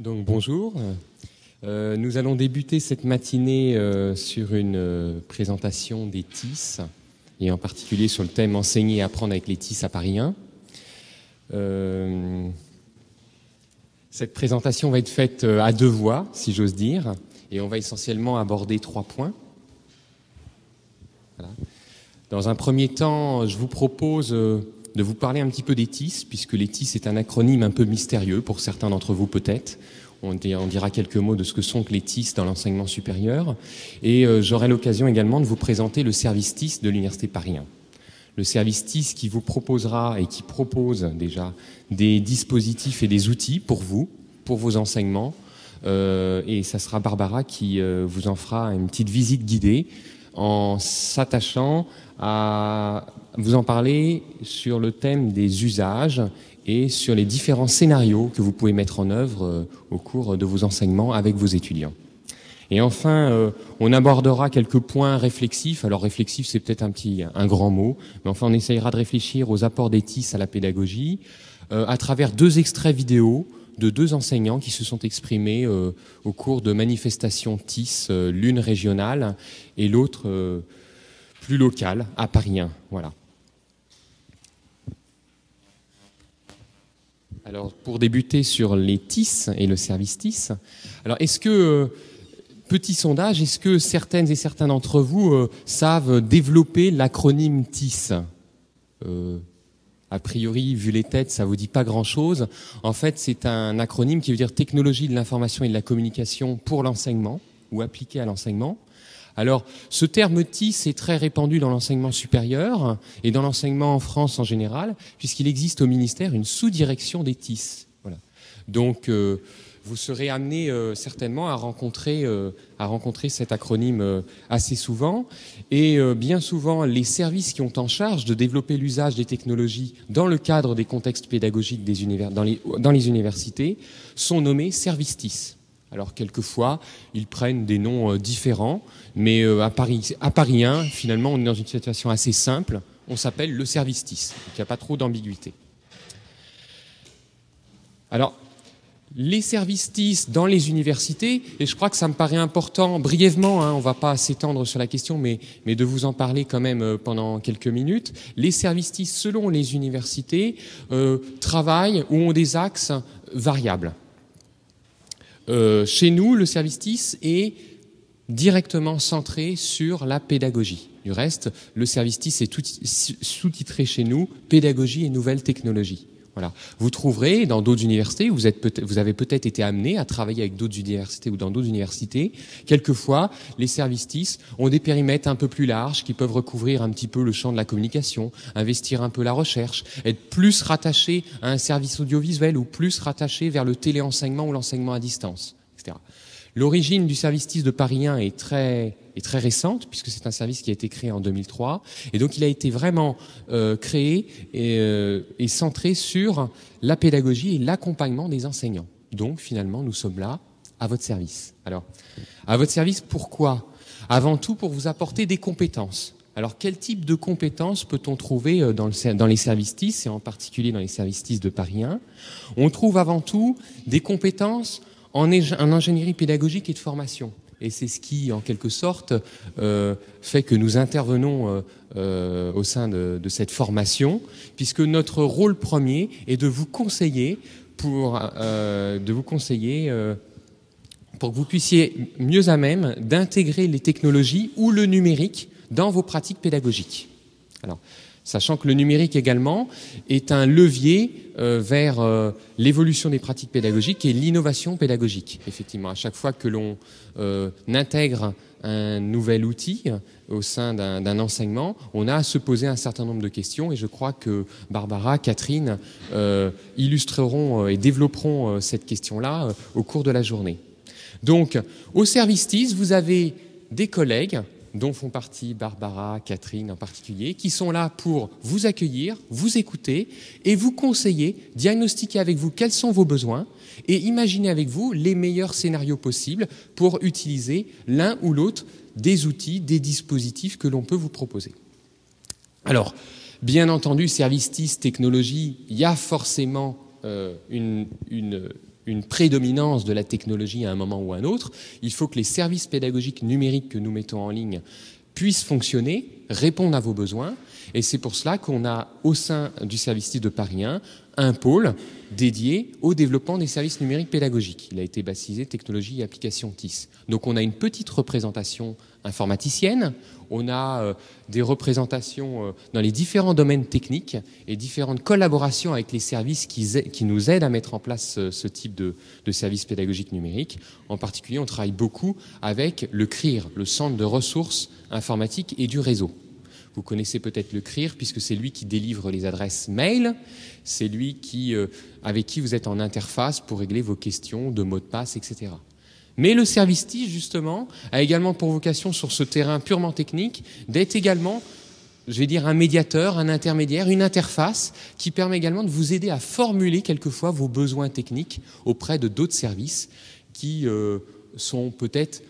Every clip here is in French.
Donc bonjour. Euh, nous allons débuter cette matinée euh, sur une euh, présentation des TIS, et en particulier sur le thème Enseigner et apprendre avec les TIS à Paris 1. cette présentation va être faite à deux voix, si j'ose dire, et on va essentiellement aborder trois points. Dans un premier temps, je vous propose de vous parler un petit peu des TIS, puisque les TIS est un acronyme un peu mystérieux pour certains d'entre vous peut-être. On dira quelques mots de ce que sont les TIS dans l'enseignement supérieur. Et euh, j'aurai l'occasion également de vous présenter le service TIS de l'Université Paris 1. Le service TIS qui vous proposera et qui propose déjà des dispositifs et des outils pour vous, pour vos enseignements. Euh, et ça sera Barbara qui euh, vous en fera une petite visite guidée en s'attachant à vous en parler sur le thème des usages et sur les différents scénarios que vous pouvez mettre en œuvre euh, au cours de vos enseignements avec vos étudiants. Et enfin, euh, on abordera quelques points réflexifs. Alors réflexif, c'est peut-être un petit, un grand mot, mais enfin, on essayera de réfléchir aux apports des TIS à la pédagogie euh, à travers deux extraits vidéo de deux enseignants qui se sont exprimés au cours de manifestations TIS, l'une régionale et l'autre plus locale à Paris 1. Voilà. Alors, pour débuter sur les TIS et le service TIS, alors est-ce que, euh, petit sondage, est-ce que certaines et certains d'entre vous euh, savent développer l'acronyme TIS? Euh, A priori, vu les têtes, ça vous dit pas grand-chose. En fait, c'est un acronyme qui veut dire technologie de l'information et de la communication pour l'enseignement ou appliqué à l'enseignement. Alors, ce terme TIS est très répandu dans l'enseignement supérieur et dans l'enseignement en France en général, puisqu'il existe au ministère une sous-direction des TIS. Voilà. Donc, euh, vous serez amené euh, certainement à rencontrer, euh, à rencontrer cet acronyme assez souvent. Et bien souvent, les services qui ont en charge de développer l'usage des technologies dans le cadre des contextes pédagogiques des univers, dans, les, universités sont nommés services. Alors quelquefois, ils prennent des noms différents. Mais euh, à, Paris, à Paris 1, finalement, on est dans une situation assez simple. On s'appelle le service TIS. il n'y a pas trop d'ambiguïté. Alors, les services TIS dans les universités, et je crois que ça me paraît important, brièvement, hein, on ne va pas s'étendre sur la question, mais, de vous en parler quand même euh, pendant quelques minutes. Les services TIS, selon les universités, euh, travaillent ou ont des axes variables. Euh, chez nous, le service TIS est directement centré sur la pédagogie. Du reste, le service TIS est sous-titré chez nous Pédagogie et nouvelles technologies. Voilà. Vous trouverez dans d'autres universités, vous, êtes peut vous avez peut-être été amené à travailler avec d'autres universités ou dans d'autres universités. Quelquefois, les services TIS ont des périmètres un peu plus larges qui peuvent recouvrir un petit peu le champ de la communication, investir un peu la recherche, être plus rattachés à un service audiovisuel ou plus rattachés vers le téléenseignement ou l'enseignement à distance, etc. L'origine du service TIS de Paris 1 est très, est très récente, puisque c'est un service qui a été créé en 2003. Et donc il a été vraiment euh, créé et, euh, et, centré sur la pédagogie et l'accompagnement des enseignants. Donc finalement, nous sommes là à votre service. Alors, à votre service, pourquoi? Avant tout, pour vous apporter des compétences. Alors, quel type de compétences peut-on trouver euh, dans, les services TIS, et en particulier dans les services TIS de Paris 1 On trouve avant tout des compétences en, ingénierie pédagogique et de formation. Et c'est ce qui, en quelque sorte, euh, fait que nous intervenons euh, euh, au sein de, cette formation, puisque notre rôle premier est de vous conseiller pour, de vous conseiller pour que vous puissiez mieux à même d'intégrer les technologies ou le numérique dans vos pratiques pédagogiques. Alors, sachant que le numérique également est un levier euh, vers euh, l'évolution des pratiques pédagogiques et l'innovation pédagogique. Effectivement, à chaque fois que l'on euh, intègre un nouvel outil au sein d'un enseignement, on a à se poser un certain nombre de questions et je crois que Barbara, Catherine illustreront et développeront cette question-là au cours de la journée. Donc, au service TIS, vous avez des collègues dont font partie Barbara, Catherine en particulier, qui sont là pour vous accueillir, vous écouter et vous conseiller, diagnostiquer avec vous quels sont vos besoins et imaginer avec vous les meilleurs scénarios possibles pour utiliser l'un ou l'autre des outils, des dispositifs que l'on peut vous proposer. Alors, bien entendu, service TIS, technologie, il y a forcément euh, une, une prédominance de la technologie à un moment ou à un autre. Il faut que les services pédagogiques numériques que nous mettons en ligne puissent fonctionner, répondre à vos besoins. Et c'est pour cela qu'on a au sein du service TIS de Paris 1 un pôle dédié au développement des services numériques pédagogiques. Il a été baptisé Technologie et Applications TIS. Donc on a une petite représentation informaticienne, on a euh, des représentations euh, dans les différents domaines techniques et différentes collaborations avec les services qui, nous aident à mettre en place euh, ce, type de, de services pédagogiques numériques. En particulier, on travaille beaucoup avec le CRIR, le Centre de ressources informatiques et du réseau. Vous connaissez peut-être le CRIR puisque c'est lui qui délivre les adresses mail, c'est lui qui, avec qui vous êtes en interface pour régler vos questions de mots de passe, etc. Mais le service TIS, justement, a également pour vocation, sur ce terrain purement technique, d'être également, je vais dire, un médiateur, un intermédiaire, une interface qui permet également de vous aider à formuler quelquefois vos besoins techniques auprès de d'autres services qui euh, sont peut-être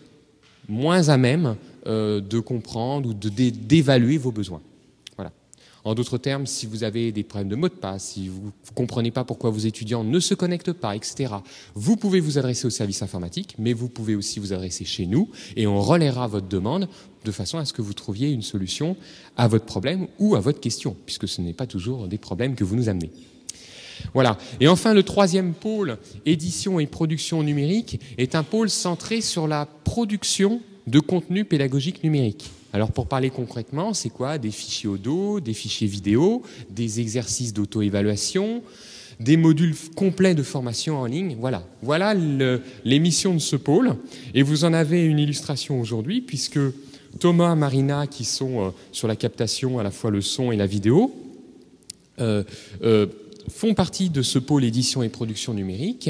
moins à même euh, de comprendre ou d'évaluer vos besoins. En d'autres termes, si vous avez des problèmes de mot de passe, si vous ne comprenez pas pourquoi vos étudiants ne se connectent pas, etc., vous pouvez vous adresser au service informatique, mais vous pouvez aussi vous adresser chez nous et on relaiera votre demande de façon à ce que vous trouviez une solution à votre problème ou à votre question, puisque ce n'est pas toujours des problèmes que vous nous amenez. Voilà. Et enfin, le troisième pôle, édition et production numérique, est un pôle centré sur la production de contenu pédagogique numérique. Alors pour parler concrètement, c'est quoi Des fichiers audio, des fichiers vidéo, des exercices d'auto-évaluation, des modules complets de formation en ligne? Voilà, voilà les missions de ce pôle. Et vous en avez une illustration aujourd'hui, puisque Thomas, Marina, qui sont euh, sur la captation à la fois le son et la vidéo, euh, euh, font partie de ce pôle édition et production numérique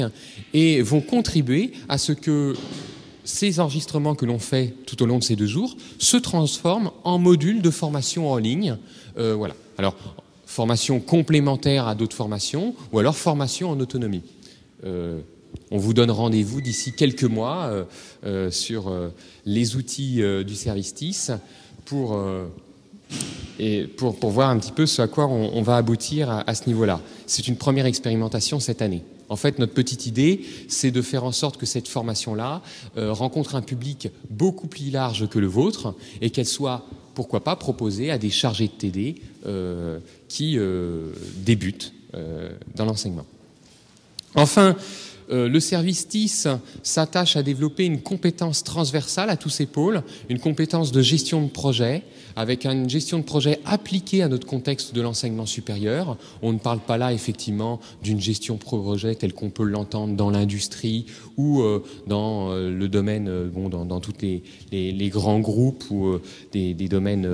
et vont contribuer à ce que ces enregistrements que l'on fait tout au long de ces deux jours se transforment en modules de formation en ligne. Euh, voilà. Alors, formation complémentaire à d'autres formations ou alors formation en autonomie. Euh, on vous donne rendez-vous d'ici quelques mois euh, sur les outils du service TIS pour, et pour, pour, voir un petit peu ce à quoi on, va aboutir à ce niveau-là. C'est une première expérimentation cette année. En fait, notre petite idée, c'est de faire en sorte que cette formation-là euh, rencontre un public beaucoup plus large que le vôtre et qu'elle soit, pourquoi pas, proposée à des chargés de TD euh, qui euh, débutent dans l'enseignement. Enfin, le service TIS s'attache à développer une compétence transversale à tous ces pôles, une compétence de gestion de projet, avec une gestion de projet appliquée à notre contexte de l'enseignement supérieur. On ne parle pas là effectivement d'une gestion projet telle qu'on peut l'entendre dans l'industrie ou euh, dans euh, le domaine, euh, bon, dans, dans tous les, grands groupes ou des, domaines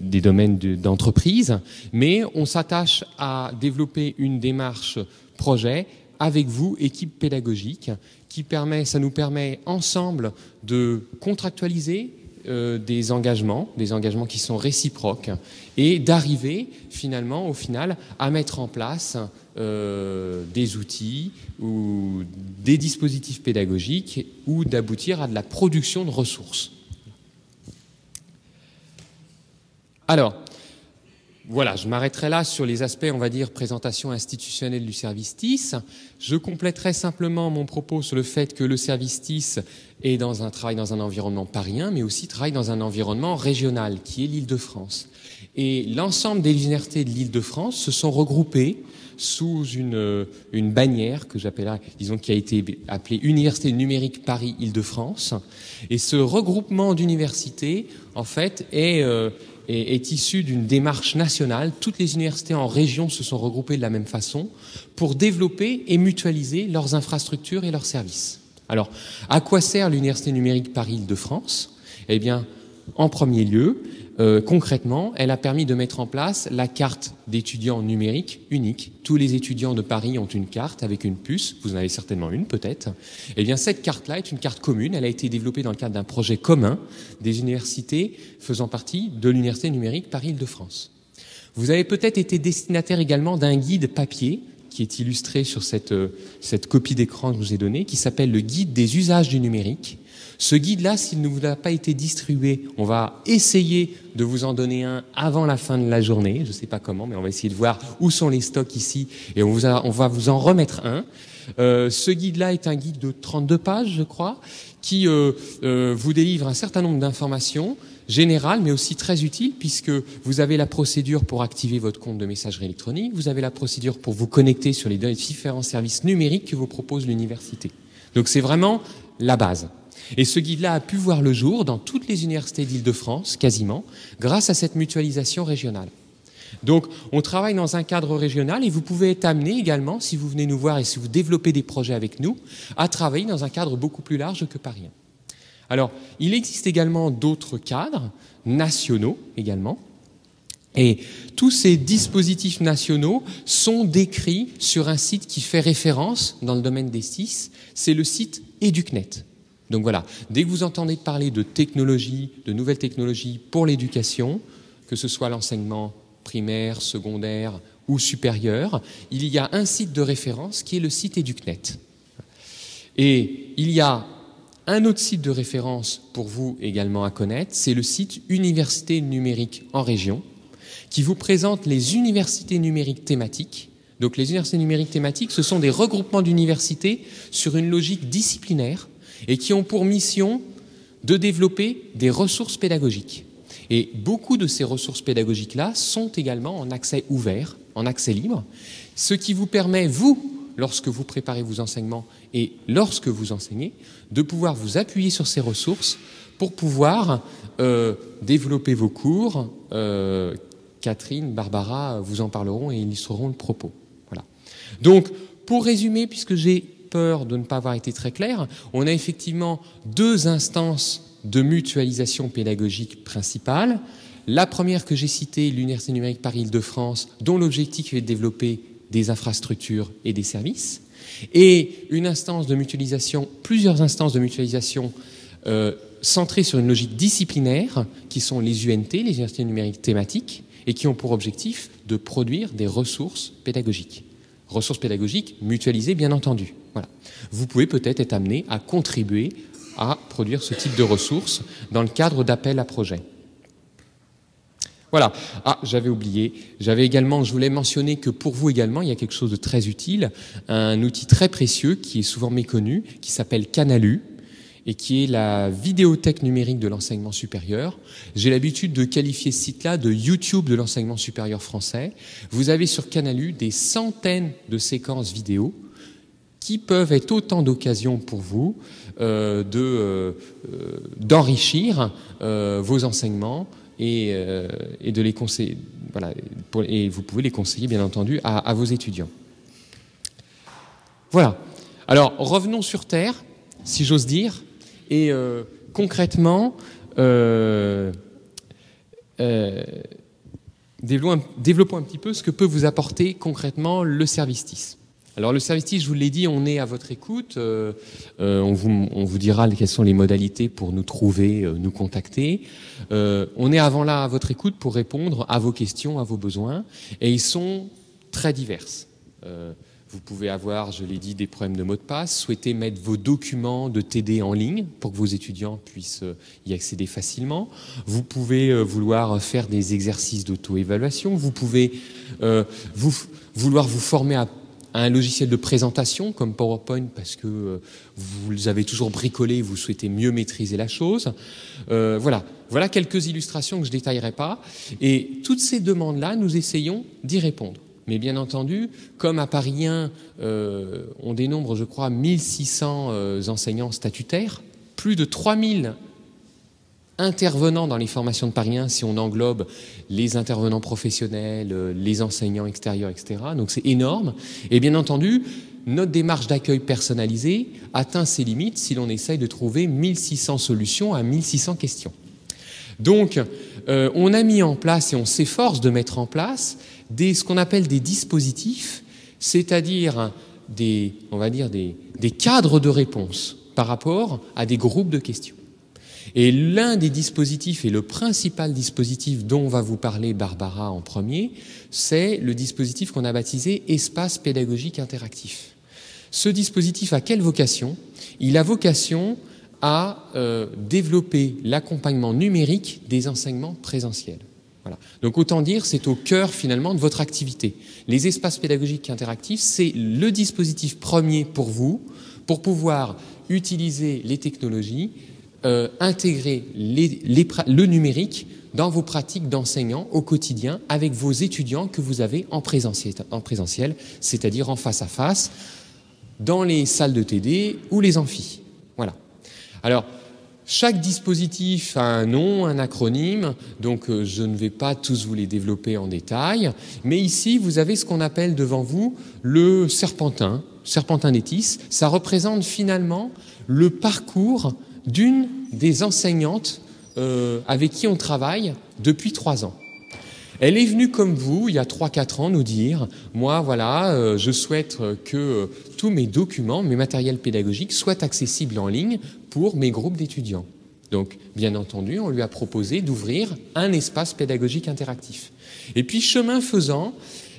des domaines d'entreprise, mais on s'attache à développer une démarche projet avec vous, équipe pédagogique, qui permet, ça nous permet ensemble de contractualiser, euh, des engagements, des engagements qui sont réciproques, et d'arriver finalement, au final, à mettre en place euh, des outils ou des dispositifs pédagogiques ou d'aboutir à de la production de ressources. Alors, voilà, je m'arrêterai là sur les aspects, on va dire, présentation institutionnelle du service TIS. Je compléterai simplement mon propos sur le fait que le service TIS est dans un travail dans un environnement parien, mais aussi travaille dans un environnement régional, qui est l'Île-de-France. Et l'ensemble des universités de l'Île-de-France se sont regroupées sous une, une bannière que j'appelle, disons, qui a été appelée Université numérique Paris-Île-de-France. Et ce regroupement d'universités, en fait, est, euh, est, issu d'une démarche nationale. Toutes les universités en région se sont regroupées de la même façon pour développer et mutualiser leurs infrastructures et leurs services. Alors, à quoi sert l'Université numérique Paris-Île-de-France? Eh bien, en premier lieu, euh, concrètement, elle a permis de mettre en place la carte d'étudiants numérique unique. Tous les étudiants de Paris ont une carte avec une puce. Vous en avez certainement une, peut-être. Eh bien, cette carte-là est une carte commune. Elle a été développée dans le cadre d'un projet commun des universités faisant partie de l'Université numérique Paris-Île-de-France. Vous avez peut-être été destinataire également d'un guide papier qui est illustré sur cette, euh, cette copie d'écran que je vous ai donnée, qui s'appelle le guide des usages du numérique ce guide-là, s'il ne vous a pas été distribué, on va essayer de vous en donner un avant la fin de la journée. Je ne sais pas comment, mais on va essayer de voir où sont les stocks ici et on, va vous en remettre un. Euh, ce guide-là est un guide de 32 pages, je crois, qui euh, euh, vous délivre un certain nombre d'informations générales, mais aussi très utiles, puisque vous avez la procédure pour activer votre compte de messagerie électronique, vous avez la procédure pour vous connecter sur les différents services numériques que vous propose l'université. Donc c'est vraiment la base. Et ce guide-là a pu voir le jour dans toutes les universités d'Île-de-France, quasiment, grâce à cette mutualisation régionale. Donc, on travaille dans un cadre régional et vous pouvez être amené également, si vous venez nous voir et si vous développez des projets avec nous, à travailler dans un cadre beaucoup plus large que Paris. Alors, il existe également d'autres cadres nationaux également. Et tous ces dispositifs nationaux sont décrits sur un site qui fait référence dans le domaine des SIS, c'est le site EducNet. Donc voilà, dès que vous entendez parler de technologies, de nouvelles technologies pour l'éducation, que ce soit l'enseignement primaire, secondaire ou supérieur, il y a un site de référence qui est le site EducNet. Et il y a un autre site de référence pour vous également à connaître, c'est le site Université numérique en région, qui vous présente les universités numériques thématiques. Donc les universités numériques thématiques, ce sont des regroupements d'universités sur une logique disciplinaire et qui ont pour mission de développer des ressources pédagogiques. Et beaucoup de ces ressources pédagogiques-là sont également en accès ouvert, en accès libre, ce qui vous permet, vous, lorsque vous préparez vos enseignements et lorsque vous enseignez, de pouvoir vous appuyer sur ces ressources pour pouvoir euh, développer vos cours. Euh, Catherine, Barbara vous en parleront et illustreront le propos. Voilà. Donc, pour résumer, puisque j'ai peur de ne pas avoir été très clair, on a effectivement deux instances de mutualisation pédagogique principale. La première que j'ai citée, l'Université numérique Paris-Île-de-France, dont l'objectif est de développer des infrastructures et des services, et une instance de mutualisation, plusieurs instances de mutualisation euh, centrées sur une logique disciplinaire, qui sont les UNT, les universités numériques thématiques, et qui ont pour objectif de produire des ressources pédagogiques. Ressources pédagogiques mutualisées, bien entendu. Voilà. Vous pouvez peut-être être amené à contribuer à produire ce type de ressources dans le cadre d'appels à projets. Voilà. Ah, j'avais oublié. J'avais également, je voulais mentionner que pour vous également, il y a quelque chose de très utile, un outil très précieux qui est souvent méconnu, qui s'appelle Canalu et qui est la vidéothèque numérique de l'enseignement supérieur. J'ai l'habitude de qualifier ce site-là de YouTube de l'enseignement supérieur français. Vous avez sur Canalu des centaines de séquences vidéo qui peuvent être autant d'occasions pour vous euh, de, euh, d'enrichir euh, vos enseignements et, et, de les conseiller. Voilà, et vous pouvez les conseiller, bien entendu, à, à vos étudiants. Voilà. Alors, revenons sur Terre, si j'ose dire, et concrètement, développons un petit peu ce que peut vous apporter concrètement le service TIS. Alors le service je vous l'ai dit, on est à votre écoute. Euh, euh, on, vous, on, vous, dira quelles sont les modalités pour nous trouver, euh, nous contacter. on est avant là à votre écoute pour répondre à vos questions, à vos besoins, et ils sont très divers. vous pouvez avoir, je l'ai dit, des problèmes de mot de passe, souhaiter mettre vos documents de TD en ligne pour que vos étudiants puissent y accéder facilement. Vous pouvez vouloir faire des exercices d'auto-évaluation. Vous pouvez vous, vouloir vous former à un logiciel de présentation comme PowerPoint parce que euh, vous avez toujours bricolé et vous souhaitez mieux maîtriser la chose. Euh, voilà, voilà quelques illustrations que je détaillerai pas. Et toutes ces demandes-là, nous essayons d'y répondre. Mais bien entendu, comme à Paris 1, euh, on dénombre, je crois, 1600 euh, enseignants statutaires, plus de 3000 intervenants dans les formations de Paris 1, si on englobe les intervenants professionnels, euh, les enseignants extérieurs, etc. Donc c'est énorme. Et bien entendu, notre démarche d'accueil personnalisée atteint ses limites si l'on essaye de trouver 1600 solutions à 1600 questions. Donc, euh, on a mis en place et on s'efforce de mettre en place ce qu'on appelle des dispositifs, c'est-à-dire des, on des cadres de réponse par rapport à des groupes de questions. Et l'un des dispositifs, et le principal dispositif dont va vous parler Barbara en premier, c'est le dispositif qu'on a baptisé Espace pédagogique interactif. Ce dispositif a quelle vocation? Il a vocation à euh, développer l'accompagnement numérique des enseignements présentiels. Voilà. Donc autant dire, c'est au cœur finalement de votre activité. Les espaces pédagogiques interactifs, c'est le dispositif premier pour vous pour pouvoir utiliser les technologies, euh, intégrer le numérique dans vos pratiques d'enseignant au quotidien avec vos étudiants que vous avez en présentiel, en présentiel c'est-à-dire en face à face, dans les salles de TD ou les amphis. Voilà. Alors, chaque dispositif a un nom, un acronyme, donc euh, je ne vais pas tous vous les développer en détail, mais ici vous avez ce qu'on appelle devant vous le serpentin, serpentin d'étis. Ça représente finalement le parcours d'une des enseignantes euh, avec qui on travaille depuis trois ans. Elle est venue comme vous, il y a 3-4 ans, nous dire, moi, voilà, euh, je souhaite que euh, tous mes documents, mes matériels pédagogiques soient accessibles en ligne pour mes groupes d'étudiants. Donc, bien entendu, on lui a proposé d'ouvrir un espace pédagogique interactif. Et puis, chemin faisant,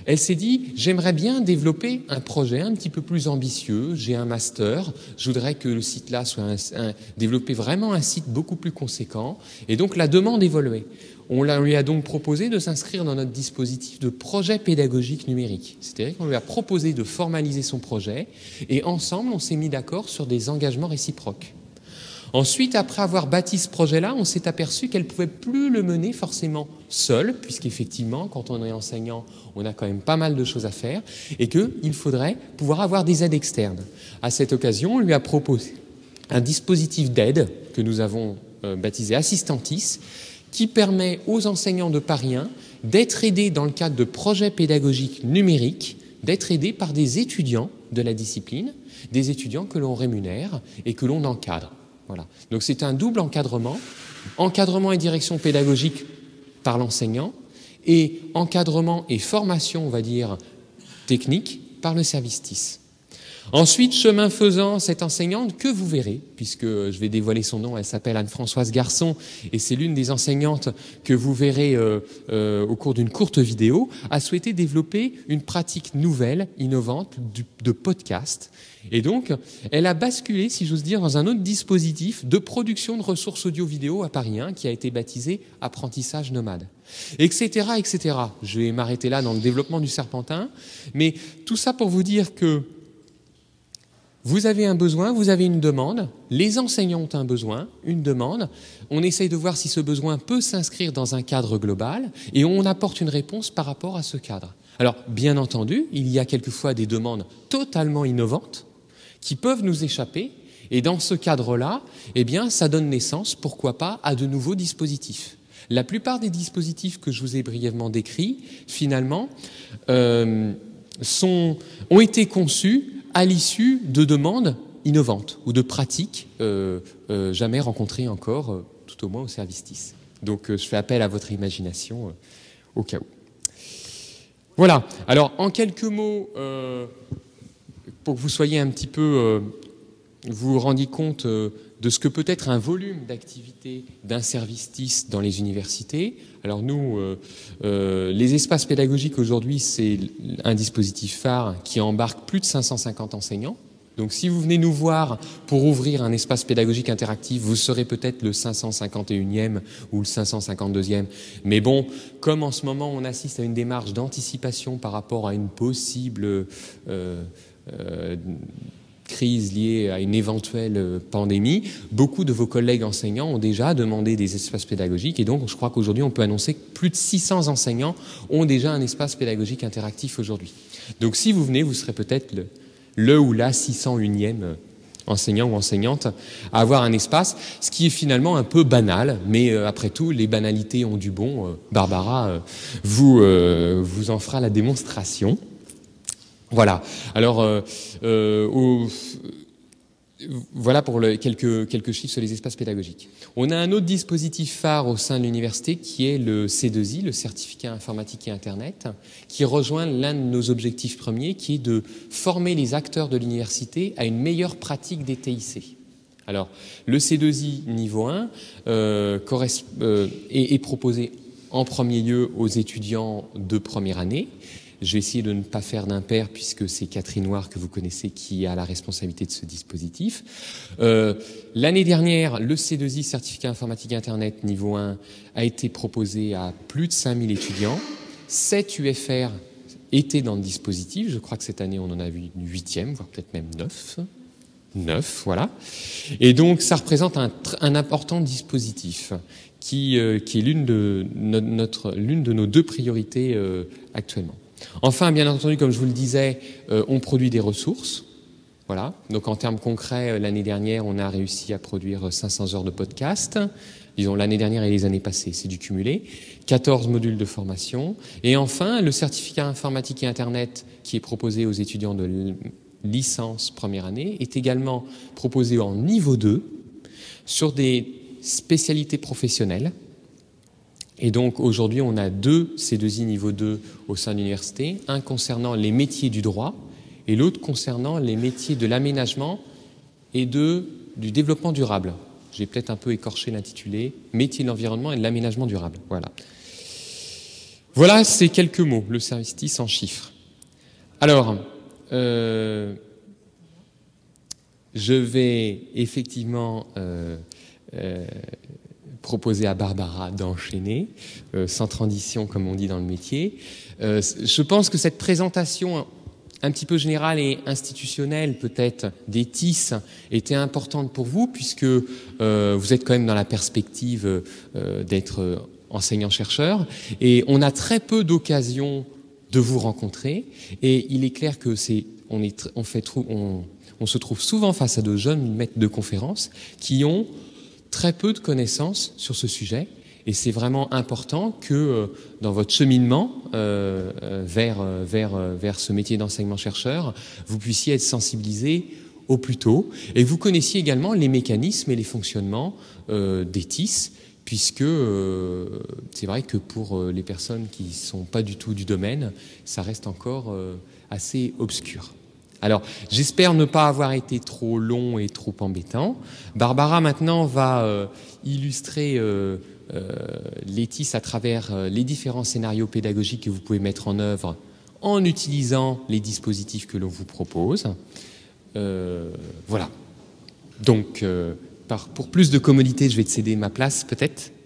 elle s'est dit, j'aimerais bien développer un projet un petit peu plus ambitieux, j'ai un master, je voudrais que le site-là soit un, développer vraiment un site beaucoup plus conséquent, et donc la demande évoluait. On lui a donc proposé de s'inscrire dans notre dispositif de projet pédagogique numérique. C'est-à-dire qu'on lui a proposé de formaliser son projet et ensemble, on s'est mis d'accord sur des engagements réciproques. Ensuite, après avoir bâti ce projet-là, on s'est aperçu qu'elle ne pouvait plus le mener forcément seule, puisqu'effectivement, quand on est enseignant, on a quand même pas mal de choses à faire, et qu'il faudrait pouvoir avoir des aides externes. À cette occasion, on lui a proposé un dispositif d'aide que nous avons euh, baptisé Assistantis, qui permet aux enseignants de Paris 1 d'être aidés dans le cadre de projets pédagogiques numériques, d'être aidés par des étudiants de la discipline, des étudiants que l'on rémunère et que l'on encadre. Donc c'est un double encadrement, encadrement et direction pédagogique par l'enseignant et encadrement et formation, on va dire, technique par le service TIS. Ensuite, chemin faisant, cette enseignante que vous verrez, puisque je vais dévoiler son nom, elle s'appelle Anne-Françoise Garçon, et c'est l'une des enseignantes que vous verrez euh, euh, au cours d'une courte vidéo, a souhaité développer une pratique nouvelle, innovante, de podcast. Et donc, elle a basculé, si j'ose dire, dans un autre dispositif de production de ressources audio-vidéo à Paris 1, qui a été baptisé Apprentissage nomade etc., etc. Je vais m'arrêter là dans le développement du serpentin, mais tout ça pour vous dire que vous avez un besoin, vous avez une demande, les enseignants ont un besoin, une demande, on essaye de voir si ce besoin peut s'inscrire dans un cadre global et on apporte une réponse par rapport à ce cadre. Alors, bien entendu, il y a quelquefois des demandes totalement innovantes qui peuvent nous échapper et dans ce cadre-là, eh bien, ça donne naissance, pourquoi pas, à de nouveaux dispositifs. La plupart des dispositifs que je vous ai brièvement décrits, finalement, euh, sont, ont été conçus à l'issue de demandes innovantes ou de pratiques euh, euh, jamais rencontrées encore, tout au moins au service TIS. Donc je fais appel à votre imagination au cas où. Voilà, alors en quelques mots, pour que vous soyez un petit peu, vous vous rendiez compte de ce que peut être un volume d'activité d'un service dans les universités. Alors nous, euh, euh, les espaces pédagogiques aujourd'hui, c'est un dispositif phare qui embarque plus de 550 enseignants. Donc si vous venez nous voir pour ouvrir un espace pédagogique interactif, vous serez peut-être le 551e ou le 552e. Mais bon, comme en ce moment on assiste à une démarche d'anticipation par rapport à une possible euh, crise liée à une éventuelle euh, pandémie, beaucoup de vos collègues enseignants ont déjà demandé des espaces pédagogiques et donc je crois qu'aujourd'hui on peut annoncer que plus de 600 enseignants ont déjà un espace pédagogique interactif aujourd'hui. Donc si vous venez, vous serez peut-être le, ou la 601e euh, enseignant ou enseignante à avoir un espace, ce qui est finalement un peu banal, mais euh, après tout, les banalités ont du bon. Barbara vous, vous en fera la démonstration. Voilà. Alors, euh, euh, voilà pour quelques, chiffres sur les espaces pédagogiques. On a un autre dispositif phare au sein de l'université qui est le C2I, le certificat informatique et Internet, qui rejoint l'un de nos objectifs premiers, qui est de former les acteurs de l'université à une meilleure pratique des TIC. Alors, le C2I niveau 1 euh, est proposé en premier lieu aux étudiants de première année je vais essayer de ne pas faire d'impair puisque c'est Catherine Noir que vous connaissez qui a la responsabilité de ce dispositif. Euh, l'année dernière, le C2I, certificat informatique Internet niveau 1, a été proposé à plus de 5000 étudiants. 7 UFR étaient dans le dispositif. Je crois que cette année, on en a vu une huitième, voire peut-être même neuf. Neuf, voilà. Et donc, ça représente un, important dispositif qui, euh, est l'une de, notre, l'une de nos deux priorités euh, actuellement. Enfin, bien entendu, comme je vous le disais, euh, on produit des ressources. Voilà. Donc, en termes concrets, l'année dernière, on a réussi à produire 500 heures de podcast. Disons l'année dernière et les années passées, c'est du cumulé. 14 modules de formation. Et enfin, le certificat informatique et Internet qui est proposé aux étudiants de licence première année est également proposé en niveau 2 sur des spécialités professionnelles. Et donc aujourd'hui, on a deux C2I niveau 2 au sein de l'université, un concernant les métiers du droit et l'autre concernant les métiers de l'aménagement et de, du développement durable. J'ai peut-être un peu écorché l'intitulé Métier de l'environnement et de l'aménagement durable. Voilà. Voilà ces quelques mots, le service TIS en chiffres. Alors, euh, je vais effectivement euh, euh, proposer à Barbara d'enchaîner, sans transition comme on dit dans le métier. je pense que cette présentation un petit peu générale et institutionnelle peut-être des TIS était importante pour vous puisque vous êtes quand même dans la perspective d'être enseignant-chercheur et on a très peu d'occasions de vous rencontrer. Et il est clair que c'est, on, est, on, fait, on, on se trouve souvent face à de jeunes maîtres de conférences qui ont très peu de connaissances sur ce sujet. Et c'est vraiment important que euh, dans votre cheminement euh, euh vers, ce métier d'enseignement-chercheur, vous puissiez être sensibilisé au plus tôt et vous connaissiez également les mécanismes et les fonctionnements des TIS puisque c'est vrai que pour les personnes qui ne sont pas du tout du domaine, ça reste encore assez obscur. Alors, j'espère ne pas avoir été trop long et trop embêtant. Barbara, maintenant, va illustrer l'ETIS à travers les différents scénarios pédagogiques que vous pouvez mettre en œuvre en utilisant les dispositifs que l'on vous propose. voilà. Donc, pour plus de commodité, je vais te céder ma place peut-être?